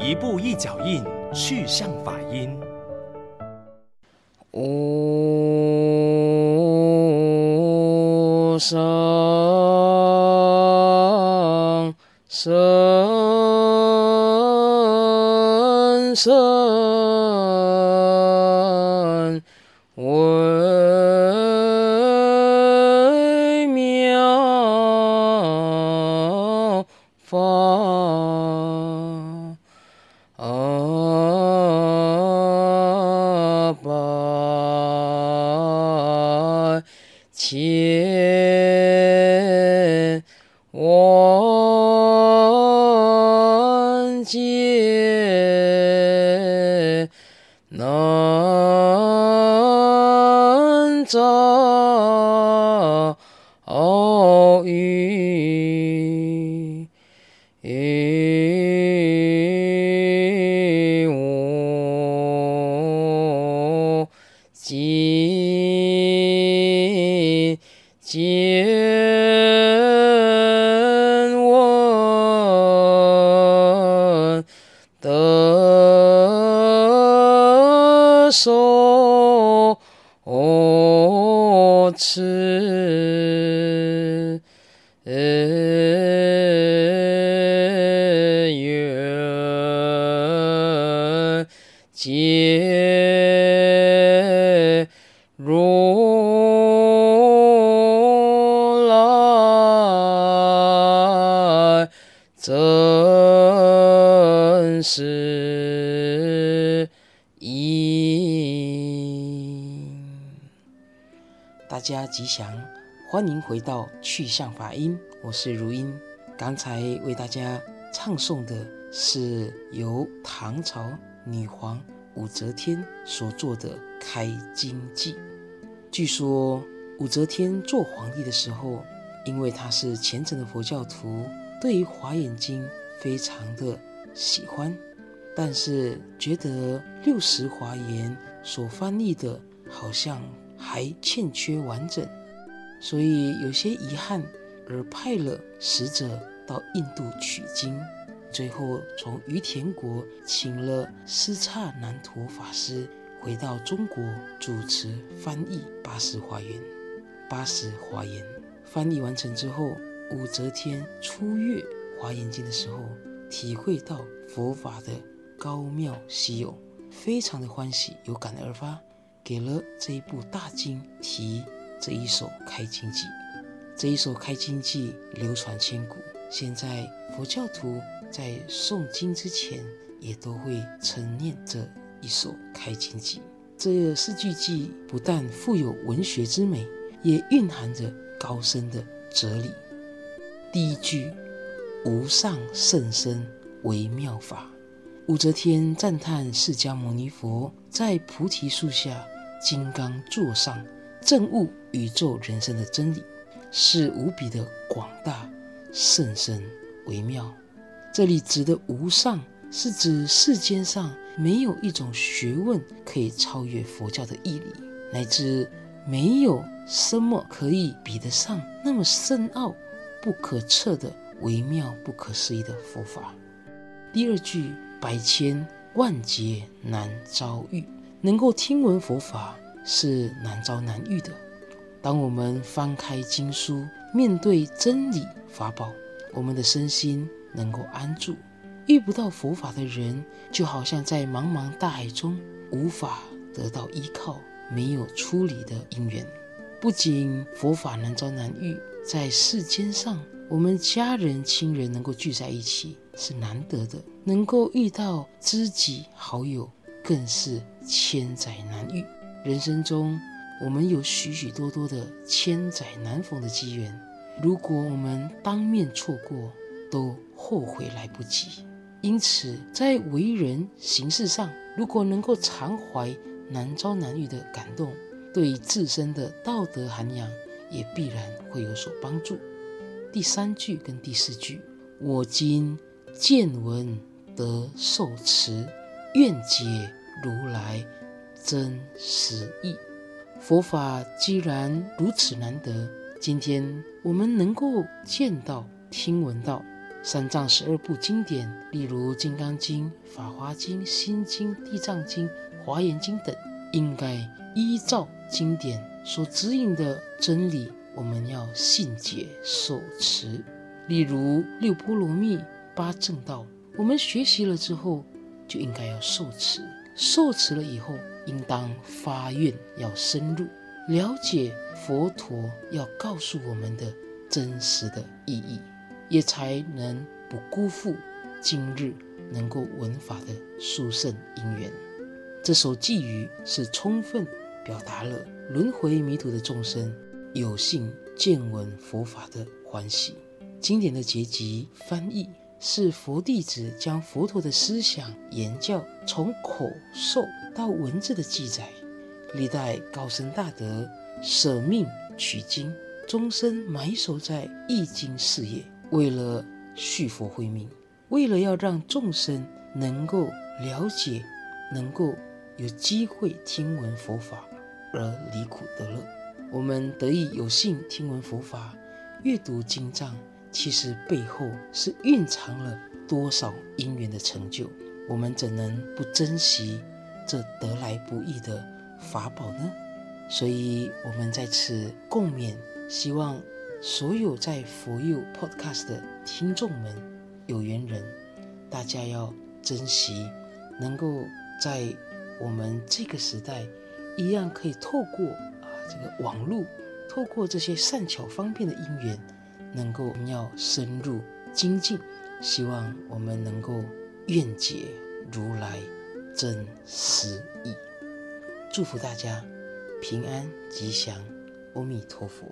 一步一脚印，去向法音。无上甚深千万劫难遭受持愿解如来真实大家吉祥，欢迎回到趣向法音，我是如音。刚才为大家唱诵的是由唐朝女皇武则天所做的《开经记》。据说武则天做皇帝的时候，因为她是虔诚的佛教徒，对于《华严经》非常的喜欢，但是觉得六十华严所翻译的好像还欠缺完整，所以有些遗憾，而派了使者到印度取经。最后从于田国请了斯刹南陀法师回到中国主持翻译八十华严。八十华严翻译完成之后，武则天初阅华严经的时候，体会到佛法的高妙稀有，非常的欢喜，有感而发，给了这一部大经题这一首《开经记》。这一首《开经记》流传千古，现在佛教徒。在诵经之前，也都会称念这一首《开经记》。这四句偈不但富有文学之美，也蕴含着高深的哲理。第一句“无上甚深微妙法”，武则天赞叹释迦牟尼佛在菩提树下金刚座上证悟宇宙人生的真理，是无比的广大、甚深、微妙。这里指的无上，是指世间上没有一种学问可以超越佛教的义理，乃至没有什么可以比得上那么深奥、不可测的微妙、不可思议的佛法。第二句，百千万劫难遭遇，能够听闻佛法是难遭难遇的。当我们翻开经书，面对真理法宝，我们的身心。能够安住，遇不到佛法的人，就好像在茫茫大海中无法得到依靠，没有出离的因缘。不仅佛法难遭难遇，在世间上，我们家人亲人能够聚在一起是难得的，能够遇到知己好友更是千载难遇。人生中，我们有许许多多的千载难逢的机缘，如果我们当面错过，都后悔来不及，因此在为人行事上，如果能够常怀难遭难遇的感动，对自身的道德涵养也必然会有所帮助。第三句跟第四句，我今见闻得受持，愿解如来真实义。佛法既然如此难得，今天我们能够见到、听闻到。三藏十二部经典，例如《金刚经》《法华经》《心经》《地藏经》《华严经》等，应该依照经典所指引的真理，我们要信解受持。例如六波罗蜜、八正道，我们学习了之后，就应该要受持。受持了以后，应当发愿要深入了解佛陀要告诉我们的真实的意义。也才能不辜负今日能够闻法的殊胜因缘。这首偈语是充分表达了轮回迷途的众生有幸见闻佛法的欢喜。经典的结集翻译是佛弟子将佛陀的思想言教从口授到文字的记载。历代高僧大德舍命取经，终身埋首在译经事业。为了续佛慧命，为了要让众生能够了解，能够有机会听闻佛法而离苦得乐，我们得以有幸听闻佛法、阅读经藏，其实背后是蕴藏了多少因缘的成就，我们怎能不珍惜这得来不易的法宝呢？所以，我们在此共勉，希望。所有在佛佑 Podcast 的听众们、有缘人，大家要珍惜，能够在我们这个时代，一样可以透过啊这个网络，透过这些善巧方便的因缘，能够要深入精进。希望我们能够愿解如来真实意。祝福大家平安吉祥，阿弥陀佛。